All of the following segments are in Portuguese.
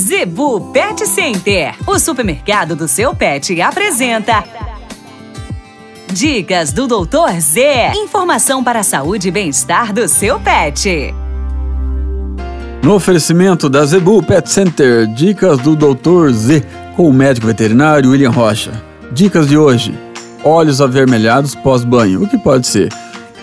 Zebu Pet Center, o supermercado do seu pet, apresenta. Dicas do Doutor Z. Informação para a saúde e bem-estar do seu pet. No oferecimento da Zebu Pet Center, dicas do Doutor Z com o médico veterinário William Rocha. Dicas de hoje: olhos avermelhados pós-banho. O que pode ser?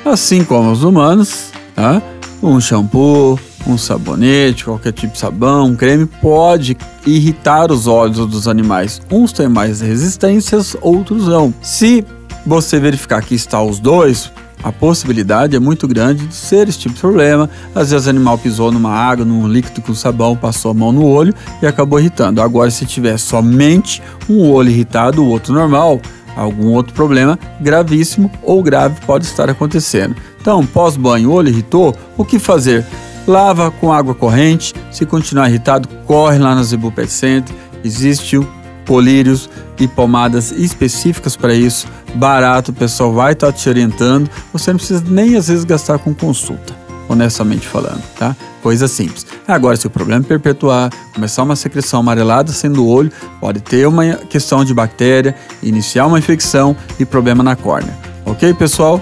Assim como os humanos, tá? Um shampoo, um sabonete, qualquer tipo de sabão, um creme pode irritar os olhos dos animais. Uns têm mais resistências, outros não. Se você verificar que está os dois, a possibilidade é muito grande de ser esse tipo de problema. Às vezes o animal pisou numa água, num líquido com sabão, passou a mão no olho e acabou irritando. Agora, se tiver somente um olho irritado, o outro normal, algum outro problema gravíssimo ou grave pode estar acontecendo. Então, pós-banho, olho irritou, o que fazer? Lava com água corrente. Se continuar irritado, corre lá na Zebu Pet Center. Existe colírios e pomadas específicas para isso. Barato, o pessoal vai estar tá te orientando. Você não precisa nem às vezes gastar com consulta, honestamente falando, tá? Coisa simples. Agora, se o problema é perpetuar, começar uma secreção amarelada sendo o olho, pode ter uma questão de bactéria, iniciar uma infecção e problema na córnea. Ok, pessoal?